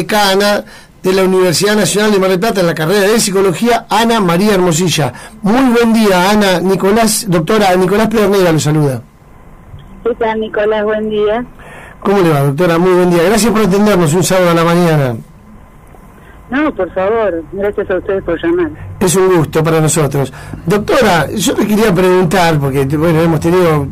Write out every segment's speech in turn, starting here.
decana de la Universidad Nacional de Mar del Plata en la carrera de Psicología, Ana María Hermosilla. Muy buen día, Ana. Nicolás, doctora Nicolás Pedernera lo saluda. ¿Qué tal, Nicolás? Buen día. ¿Cómo le va, doctora? Muy buen día. Gracias por atendernos un sábado a la mañana. No, por favor. Gracias a ustedes por llamar. Es un gusto para nosotros. Doctora, yo le quería preguntar, porque bueno, hemos tenido,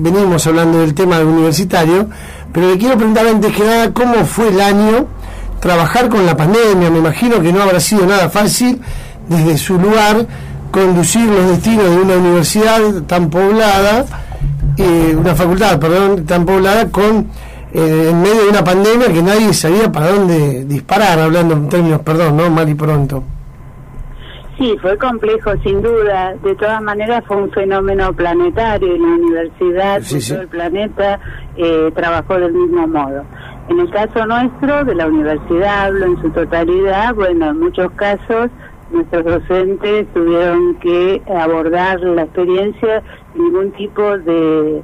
venimos hablando del tema universitario, pero le quiero preguntar antes que nada cómo fue el año trabajar con la pandemia. Me imagino que no habrá sido nada fácil desde su lugar conducir los destinos de una universidad tan poblada, eh, una facultad, perdón, tan poblada con eh, en medio de una pandemia que nadie sabía para dónde disparar, hablando en términos, perdón, no mal y pronto. Sí, fue complejo, sin duda. De todas maneras, fue un fenómeno planetario y la universidad, todo el planeta, eh, trabajó del mismo modo. En el caso nuestro, de la universidad, hablo en su totalidad, bueno, en muchos casos nuestros docentes tuvieron que abordar la experiencia sin ningún tipo de,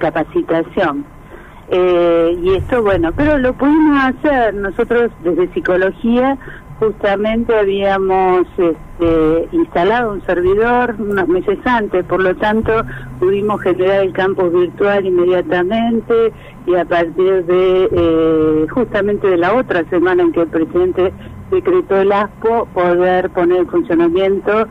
capacitación. Eh, y esto, bueno, pero lo pudimos hacer nosotros desde psicología justamente habíamos este, instalado un servidor unos meses antes, por lo tanto pudimos generar el campus virtual inmediatamente y a partir de eh, justamente de la otra semana en que el presidente decretó el ASPO, poder poner en funcionamiento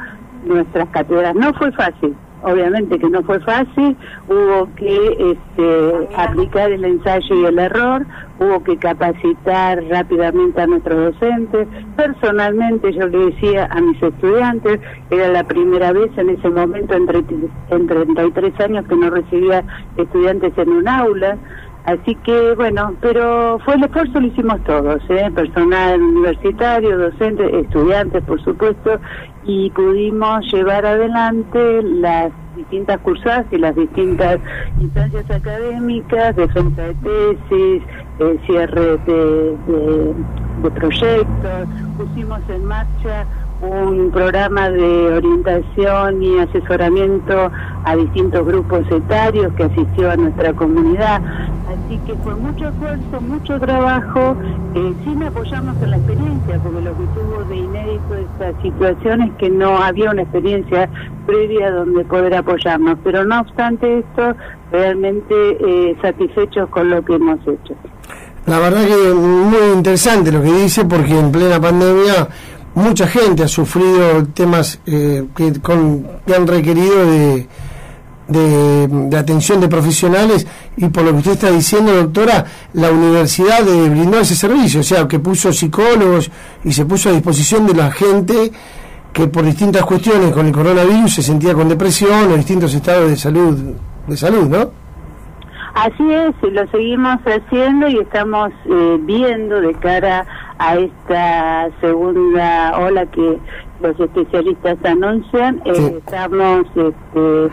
nuestras cátedras. No fue fácil, obviamente que no fue fácil, hubo que este, aplicar el ensayo y el error, hubo que capacitar rápidamente a nuestros docentes, personalmente yo le decía a mis estudiantes, era la primera vez en ese momento en, en 33 años que no recibía estudiantes en un aula, Así que bueno, pero fue el esfuerzo lo hicimos todos, ¿eh? personal universitario, docentes, estudiantes por supuesto, y pudimos llevar adelante las distintas cursadas y las distintas instancias académicas, defensa de tesis, eh, cierre de, de proyectos, pusimos en marcha un programa de orientación y asesoramiento a distintos grupos etarios que asistió a nuestra comunidad. Así que fue mucho esfuerzo, mucho trabajo, eh, sin apoyarnos en la experiencia, porque lo que tuvo de inédito esta situación es que no había una experiencia previa donde poder apoyarnos. Pero no obstante esto, realmente eh, satisfechos con lo que hemos hecho. La verdad que muy interesante lo que dice, porque en plena pandemia mucha gente ha sufrido temas eh, que, con, que han requerido de, de, atención de profesionales y por lo que usted está diciendo, doctora, la universidad brindó ese servicio, o sea, que puso psicólogos y se puso a disposición de la gente que por distintas cuestiones con el coronavirus se sentía con depresión o distintos estados de salud, de salud, ¿no? Así es, lo seguimos haciendo y estamos eh, viendo de cara a esta segunda ola que los especialistas anuncian, eh, estamos este,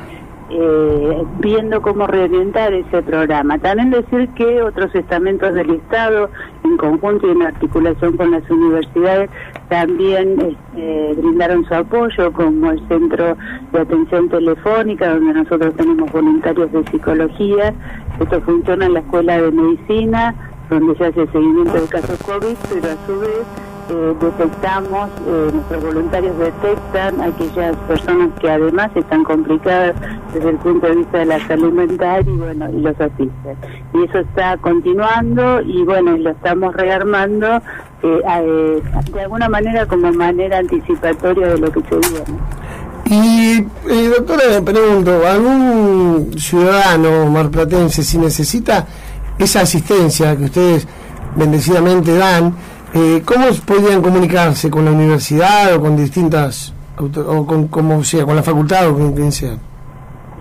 eh, viendo cómo reorientar ese programa. También decir que otros estamentos del Estado, en conjunto y en articulación con las universidades, también este, brindaron su apoyo, como el Centro de Atención Telefónica, donde nosotros tenemos voluntarios de psicología. Esto funciona en la Escuela de Medicina, donde se hace seguimiento de casos COVID, pero a su vez eh, detectamos, eh, nuestros voluntarios detectan aquellas personas que además están complicadas desde el punto de vista de la salud mental y bueno, y los asisten. Y eso está continuando y bueno, lo estamos rearmando eh, de alguna manera como manera anticipatoria de lo que se viene. Y doctora, le pregunto, ¿algún ciudadano marplatense si necesita esa asistencia que ustedes bendecidamente dan, eh, ¿Cómo podían comunicarse con la universidad o con distintas, o con, como sea, con la facultad o con quien sea?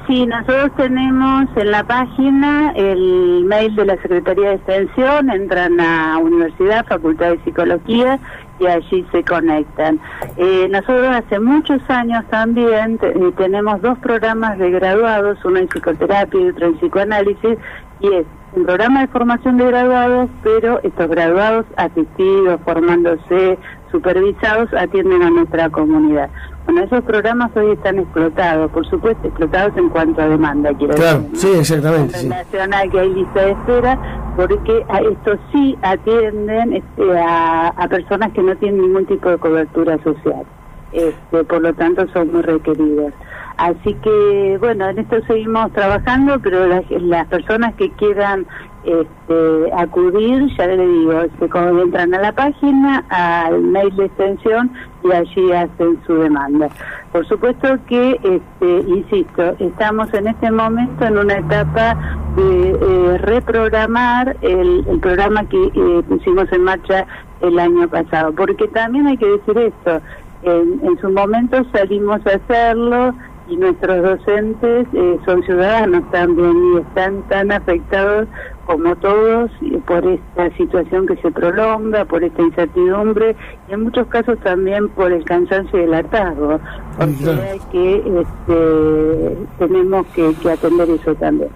Sí, nosotros tenemos en la página el mail de la Secretaría de Extensión, entran a Universidad, Facultad de Psicología y allí se conectan. Eh, nosotros hace muchos años también eh, tenemos dos programas de graduados, uno en psicoterapia y otro en psicoanálisis, y es un programa de formación de graduados, pero estos graduados asistidos, formándose, supervisados, atienden a nuestra comunidad. Bueno, esos programas hoy están explotados, por supuesto, explotados en cuanto a demanda, quiero claro, sí, exactamente. En relación a que hay lista de espera, porque a esto sí atienden este, a, personas que no tienen ningún tipo de cobertura social. Este, por lo tanto, son muy requeridas. Así que, bueno, en esto seguimos trabajando, pero las, las personas que quieran este, acudir, ya le digo, este, como entran a la página, al mail de extensión y allí hacen su demanda. Por supuesto que, este, insisto, estamos en este momento en una etapa de eh, reprogramar el, programa que eh, pusimos en marcha el año pasado, porque también hay que decir esto, en, en su momento salimos a hacerlo, y nuestros docentes eh, son ciudadanos también y están tan afectados como todos por esta situación que se prolonga, por esta incertidumbre y en muchos casos también por el cansancio y el hartazgo. Porque que este, tenemos que, atender eso también.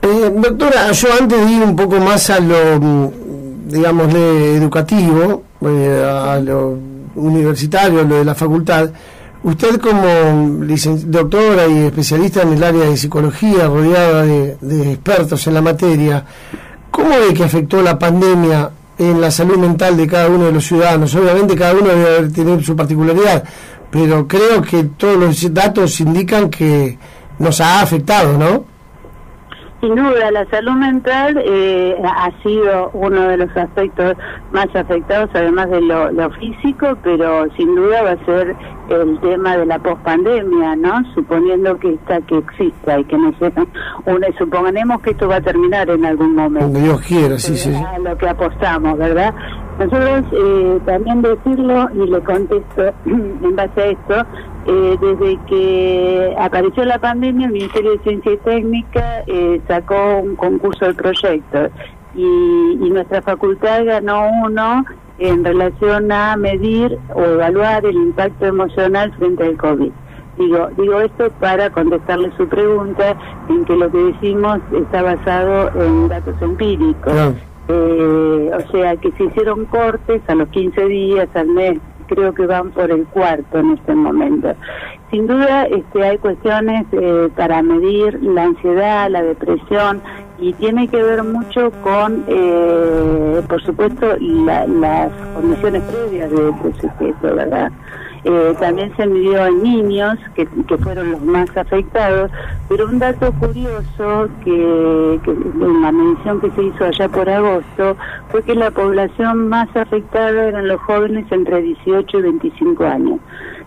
Eh, doctora, yo antes de ir un poco más a lo, digamos, educativo, eh, a lo universitario, lo de la facultad, Usted como doctora y especialista en el área de psicología, rodeada de, expertos en la materia, ¿cómo ve que afectó la pandemia en la salud mental de cada uno de los ciudadanos? Obviamente cada uno debe tener su particularidad, pero creo que todos los datos indican que nos ha afectado, ¿no? Sin duda, la salud mental eh, ha sido uno de los aspectos más afectados, además de lo, físico, pero sin duda va a ser el tema de la pospandemia, ¿no? Suponiendo que esta que exista y que no sea una, suponemos que esto va a terminar en algún momento. Dios quiera, sí, sí. A lo que apostamos, ¿verdad? Nosotros eh, también decirlo y le contesto en base a esto, eh, desde que apareció la pandemia, el Ministerio de Ciencia y Técnica eh, sacó un concurso de proyectos y, nuestra facultad ganó uno en relación a medir o evaluar el impacto emocional frente al COVID. Digo, digo esto para contestarle su pregunta en que lo que decimos está basado en datos empíricos. Eh, o sea, que se hicieron cortes a los 15 días, al mes, creo que van por el cuarto en este momento. Sin duda este, hay cuestiones eh, para medir la ansiedad, la depresión y tiene que ver mucho con, eh, por supuesto, las condiciones previas de este sujeto, ¿verdad? Eh, también se midió en niños, que, fueron los más afectados, pero un dato curioso que, que en la medición que se hizo allá por agosto fue que la población más afectada eran los jóvenes entre 18 y 25 años.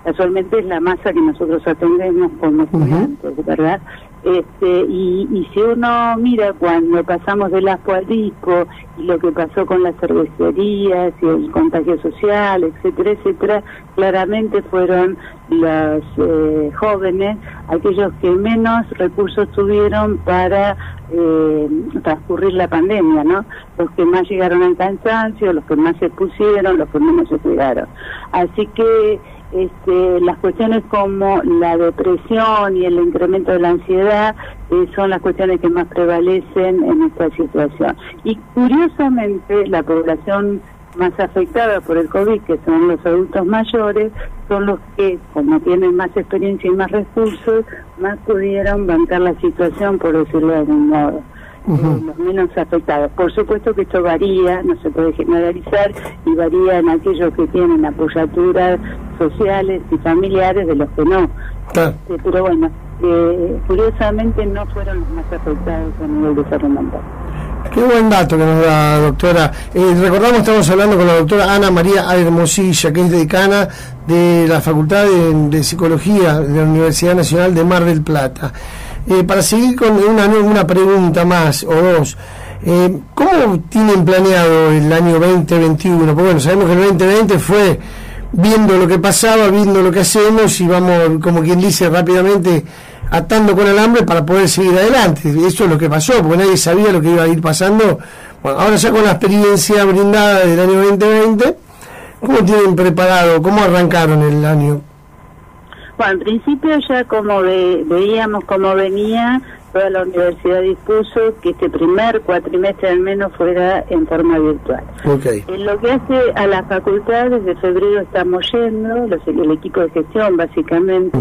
Casualmente es la masa que nosotros atendemos como estudiantes, ¿verdad? Este, y, si uno mira cuando pasamos del aspo al disco y lo que pasó con las cervecerías y el contagio social, etcétera, etcétera, claramente fueron los eh, jóvenes aquellos que menos recursos tuvieron para eh, transcurrir la pandemia, ¿no? Los que más llegaron al cansancio, los que más se pusieron, los que menos se cuidaron. Así que este, las cuestiones como la depresión y el incremento de la ansiedad eh, son las cuestiones que más prevalecen en esta situación. Y curiosamente, la población más afectada por el COVID, que son los adultos mayores, son los que, como tienen más experiencia y más recursos, más pudieron bancar la situación, por decirlo de algún modo los menos afectados. Por supuesto que esto varía, no se puede generalizar, y varía en aquellos que tienen apoyaturas sociales y familiares de los que no. Este, pero bueno, eh, curiosamente no fueron los más afectados a nivel de salud mental. Qué buen dato que nos da, doctora. Eh, recordamos, estamos hablando con la doctora Ana María Hermosilla, que es decana de la Facultad de Psicología de la Universidad Nacional de Mar del Plata. Eh, para seguir con una, una pregunta más o dos, eh, ¿cómo tienen planeado el año 2021? Porque bueno, sabemos que el 2020 fue viendo lo que pasaba, viendo lo que hacemos y vamos, como quien dice, rápidamente atando con el hambre para poder seguir adelante. Eso es lo que pasó, porque nadie sabía lo que iba a ir pasando. Bueno, ahora ya con la experiencia brindada del año 2020, ¿cómo tienen preparado, cómo arrancaron el año? Bueno, en principio ya como veíamos cómo venía, toda la universidad dispuso que este primer cuatrimestre al menos fuera en forma virtual. En lo que hace a la facultad, desde febrero estamos yendo, los, el equipo de gestión básicamente,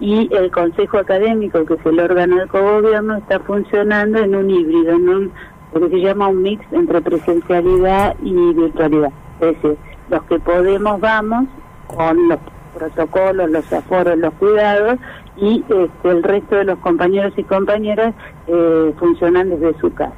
y el consejo académico, que es el órgano del cogobierno, está funcionando en un híbrido, en un lo que se llama un mix entre presencialidad y virtualidad. Es decir, los que podemos vamos con los protocolos, los aforos, los cuidados y este, el resto de los compañeros y compañeras eh, funcionan desde su casa,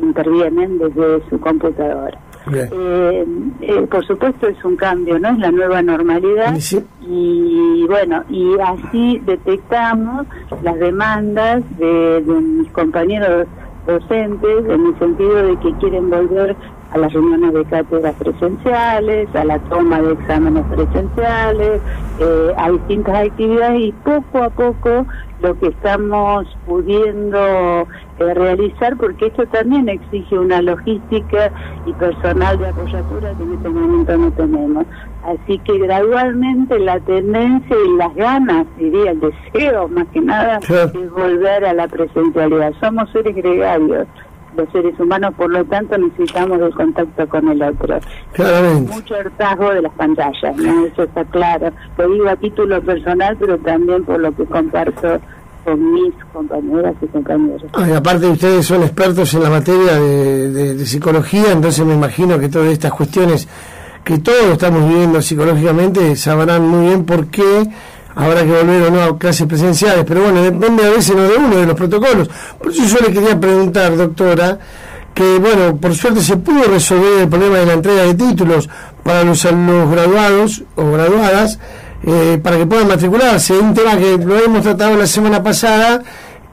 intervienen desde su computadora. Eh, eh, por supuesto es un cambio, ¿no? Es la nueva normalidad y bueno, y así detectamos las demandas de, de mis compañeros docentes en el sentido de que quieren volver a las reuniones de cátedras presenciales, a la toma de exámenes presenciales, eh, a distintas actividades y poco a poco lo que estamos pudiendo eh, realizar, porque esto también exige una logística y personal de apoyatura que en este momento no tenemos. Así que gradualmente la tendencia y las ganas, diría el deseo más que nada, es volver a la presencialidad. Somos seres gregarios los seres humanos, por lo tanto necesitamos el contacto con el otro. Claramente. Mucho hartazgo de las pantallas, ¿no? eso está claro. Lo digo a título personal, pero también por lo que comparto con mis compañeras y compañeros. y aparte ustedes son expertos en la materia de, de psicología, entonces me imagino que todas estas cuestiones que todos estamos viviendo psicológicamente sabrán muy bien por qué habrá que volver o no a clases presenciales, pero bueno, depende a veces no de uno, de los protocolos. Por eso yo le quería preguntar, doctora, que bueno, por suerte se pudo resolver el problema de la entrega de títulos para los alumnos graduados o graduadas, eh, para que puedan matricularse. Un tema que lo hemos tratado la semana pasada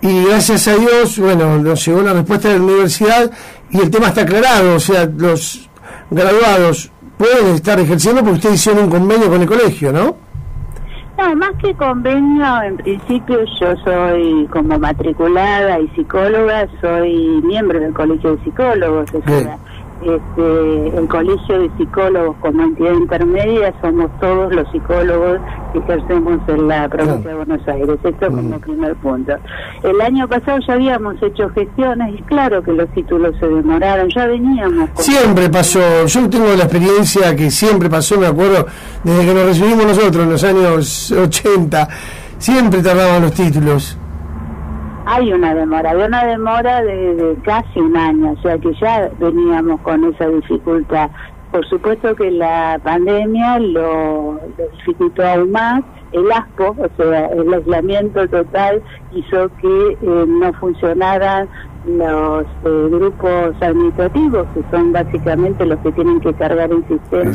y gracias a Dios, bueno, nos llegó la respuesta de la universidad y el tema está aclarado, o sea, los graduados pueden estar ejerciendo porque ustedes hicieron un convenio con el colegio, ¿no? No, más que convenio, en principio yo soy como matriculada y psicóloga, soy miembro del Colegio de Psicólogos, sea, este, el Colegio de Psicólogos como entidad intermedia somos todos los psicólogos que ejercemos en la provincia de Buenos Aires. Esto como primer punto. El año pasado ya habíamos hecho gestiones y claro que los títulos se demoraron, ya veníamos. Siempre pasó, yo tengo la experiencia que siempre pasó, me acuerdo, desde que nos recibimos nosotros en los años 80, siempre tardaban los títulos hay una demora, hay una demora de, casi un año, o sea que ya veníamos con esa dificultad. Por supuesto que la pandemia lo, lo dificultó aún más, el ASPO, o sea, el aislamiento total hizo que eh, no funcionaran los eh, grupos administrativos, que son básicamente los que tienen que cargar el sistema.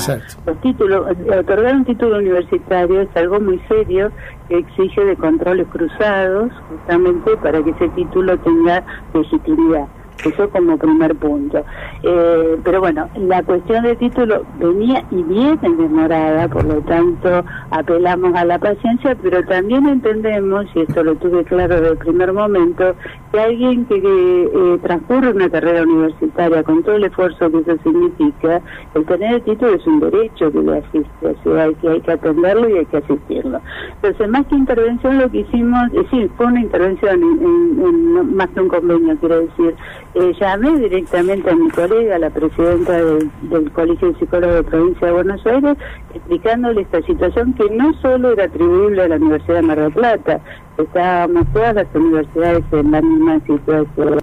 Los títulos, otorgar un título universitario es algo muy serio que exige de controles cruzados, justamente para que ese título tenga legitimidad. Eso como primer punto. Eh, pero bueno, la cuestión de título venía y viene demorada, por lo tanto apelamos a la paciencia, pero también entendemos, y esto lo tuve claro desde el primer momento, que alguien que eh, transcurre una carrera universitaria con todo el esfuerzo que eso significa, el tener el título es un derecho que le asiste, o hay que, que atenderlo y hay que asistirlo. Entonces, más que intervención, lo que hicimos, es decir, fue una intervención en, más que un convenio, quiero decir, eh, llamé directamente a mi colega, la presidenta del, Colegio de Psicólogos de Provincia de Buenos Aires, explicándole esta situación que no solo era atribuible a la Universidad de Mar del Plata, estábamos todas las universidades en la misma situación.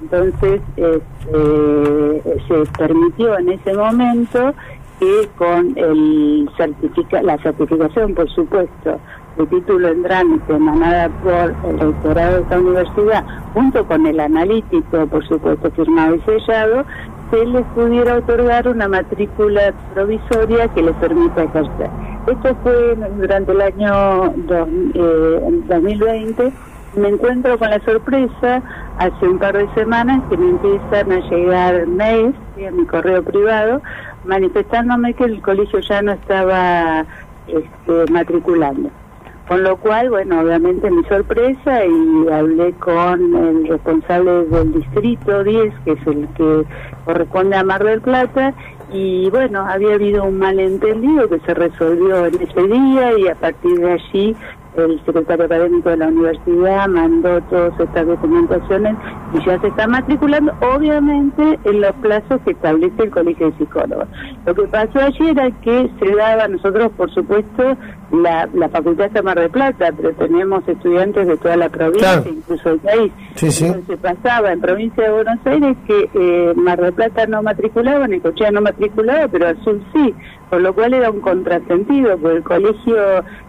Entonces, este, se permitió en ese momento que con el la certificación, por supuesto, de título en trámite emanada por el rectorado de esta universidad, junto con el analítico, por supuesto, firmado y sellado, se les pudiera otorgar una matrícula provisoria que les permita ejercer. Esto fue durante el año 2020. Eh, me encuentro con la sorpresa hace un par de semanas que me empiezan a llegar mails a mi correo privado manifestándome que el colegio ya no estaba este, matriculando. Con lo cual, bueno, obviamente mi sorpresa y hablé con el responsable del distrito 10, que es el que corresponde a Mar del Plata, y bueno, había habido un malentendido que se resolvió en ese día y a partir de allí el secretario académico de la universidad mandó todas estas documentaciones y ya se está matriculando, obviamente en los plazos que establece el Colegio de Psicólogos. Lo que pasó allí era que se daba, nosotros por supuesto la, la facultad de Mar de Plata, pero tenemos estudiantes de toda la provincia, incluso el país. Sí, sí. Se pasaba en provincia de Buenos Aires que eh, Mar de Plata no matriculaba, Necochea no matriculaba, pero Azul sí, por lo cual era un contrasentido, porque el colegio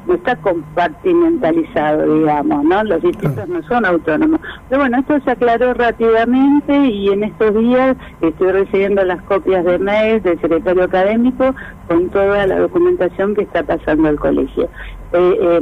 no está compartimentalizado, digamos, ¿no? Los distritos no son autónomos. Pero bueno, esto se aclaró rápidamente y en estos días estoy recibiendo las copias de mails del secretario académico con toda la documentación que está pasando al colegio. Eh, eh,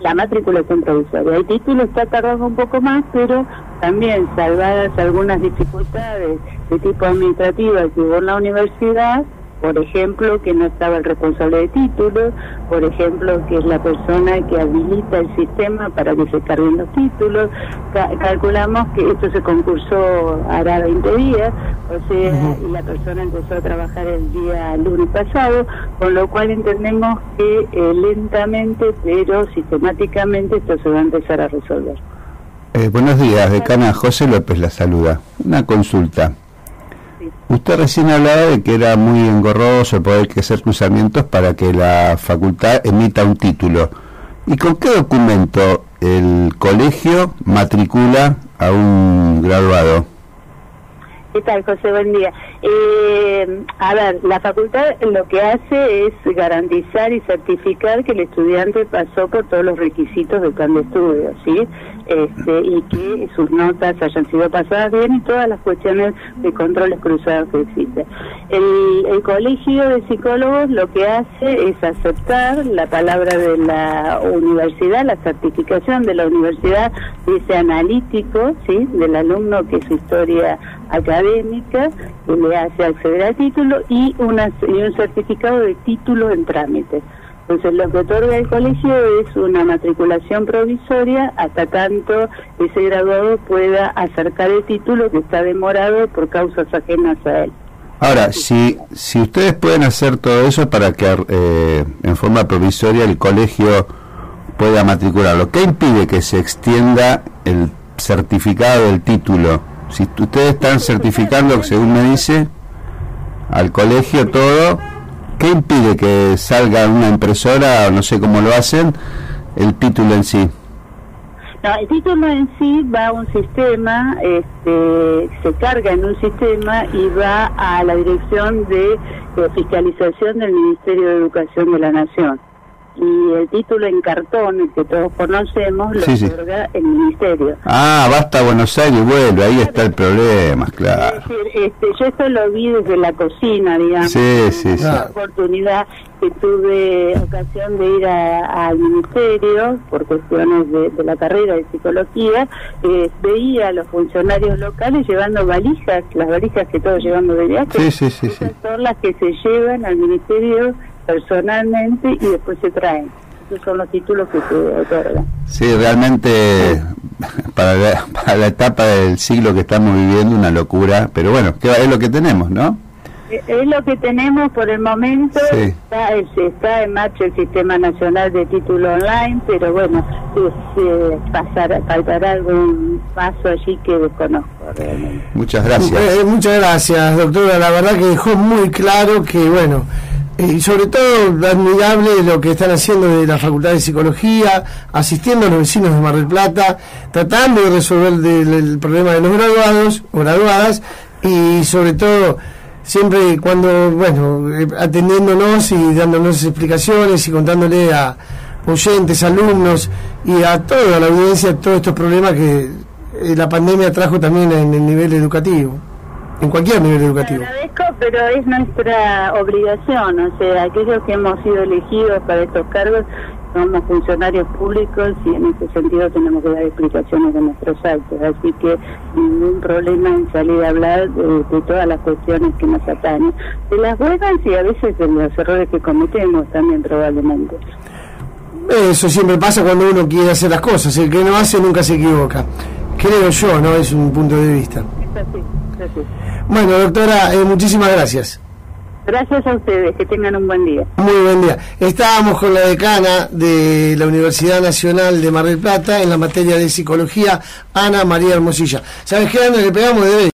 la matriculación. El título está tardando un poco más, pero también salvadas algunas dificultades de tipo administrativo que hubo en la universidad, por ejemplo, que no estaba el responsable de títulos, por ejemplo, que es la persona que habilita el sistema para que se carguen los títulos. calculamos que esto se concursó hará 20 días, o sea, y la persona empezó a trabajar el día lunes pasado, con lo cual entendemos que eh, lentamente, pero sistemáticamente, esto se va a empezar a resolver. Eh, buenos días, decana José López la saluda. Una consulta. Usted recién hablaba de que era muy engorroso poder hacer cruzamientos para que la facultad emita un título. ¿Y con qué documento el colegio matricula a un graduado? ¿Qué tal, José? Buen día. Eh, a ver, la facultad lo que hace es garantizar y certificar que el estudiante pasó por todos los requisitos del plan de estudio, ¿sí? Este, y que sus notas hayan sido pasadas bien y todas las cuestiones de controles cruzados que existen. El, el colegio de psicólogos lo que hace es aceptar la palabra de la universidad, la certificación de la universidad, dice analítico, ¿sí? Del alumno que su historia académica, que le hace acceder al título y, una, y un certificado de título en trámite. Entonces lo que otorga el colegio es una matriculación provisoria hasta tanto ese graduado pueda acercar el título que está demorado por causas ajenas a él. Ahora, si, si ustedes pueden hacer todo eso para que eh, en forma provisoria el colegio pueda matricularlo, ¿qué impide que se extienda el certificado del título? Si ustedes están certificando, según me dice, al colegio todo, ¿qué impide que salga una impresora, no sé cómo lo hacen, el título en sí? No, el título en sí va a un sistema, este, se carga en un sistema y va a la dirección de fiscalización del Ministerio de Educación de la Nación y el título en cartón, el que todos conocemos, lo otorga el ministerio. Ah, basta Buenos Aires vuelve, ahí está el problema, claro. este, yo esto lo vi desde la cocina, digamos. Sí, sí, sí. La oportunidad que tuve ocasión de ir al ministerio por cuestiones de, la carrera de psicología, eh, veía a los funcionarios locales llevando valijas, las valijas que todos llevando de viaje, sí, sí, sí, son las que se llevan al ministerio personalmente y después se traen. Esos son los títulos que se otorgan. Sí, realmente para la, para la etapa del siglo que estamos viviendo una locura, pero bueno, es lo que tenemos, ¿no? Eh, es lo que tenemos por el momento. Está, está en marcha el Sistema Nacional de Título Online, pero bueno, pasar, faltará algún paso allí que desconozco realmente. Muchas gracias. Eh, muchas gracias, doctora. La verdad que dejó muy claro que, bueno, y sobre todo admirable lo que están haciendo de la Facultad de Psicología, asistiendo a los vecinos de Mar del Plata, tratando de resolver el, problema de los graduados o graduadas y sobre todo siempre cuando, bueno, eh, atendiéndonos y dándonos explicaciones y contándole a oyentes, alumnos y a toda la audiencia todos estos problemas que eh, la pandemia trajo también en el nivel educativo en cualquier nivel educativo. Te agradezco, pero es nuestra obligación, o sea, aquellos que hemos sido elegidos para estos cargos somos funcionarios públicos y en ese sentido tenemos que dar explicaciones de nuestros actos, así que ningún problema en salir a hablar de, todas las cuestiones que nos atañen, de las buenas y a veces de los errores que cometemos también probablemente. Eso siempre pasa cuando uno quiere hacer las cosas, el que no hace nunca se equivoca. Creo yo, ¿no? Es un punto de vista. Es así, así. Bueno, doctora, eh, muchísimas gracias. Gracias a ustedes, que tengan un buen día. Muy buen día. Estábamos con la decana de la Universidad Nacional de Mar del Plata en la materia de psicología, Ana María Hermosilla. ¿Sabes qué, Ana? Le pegamos de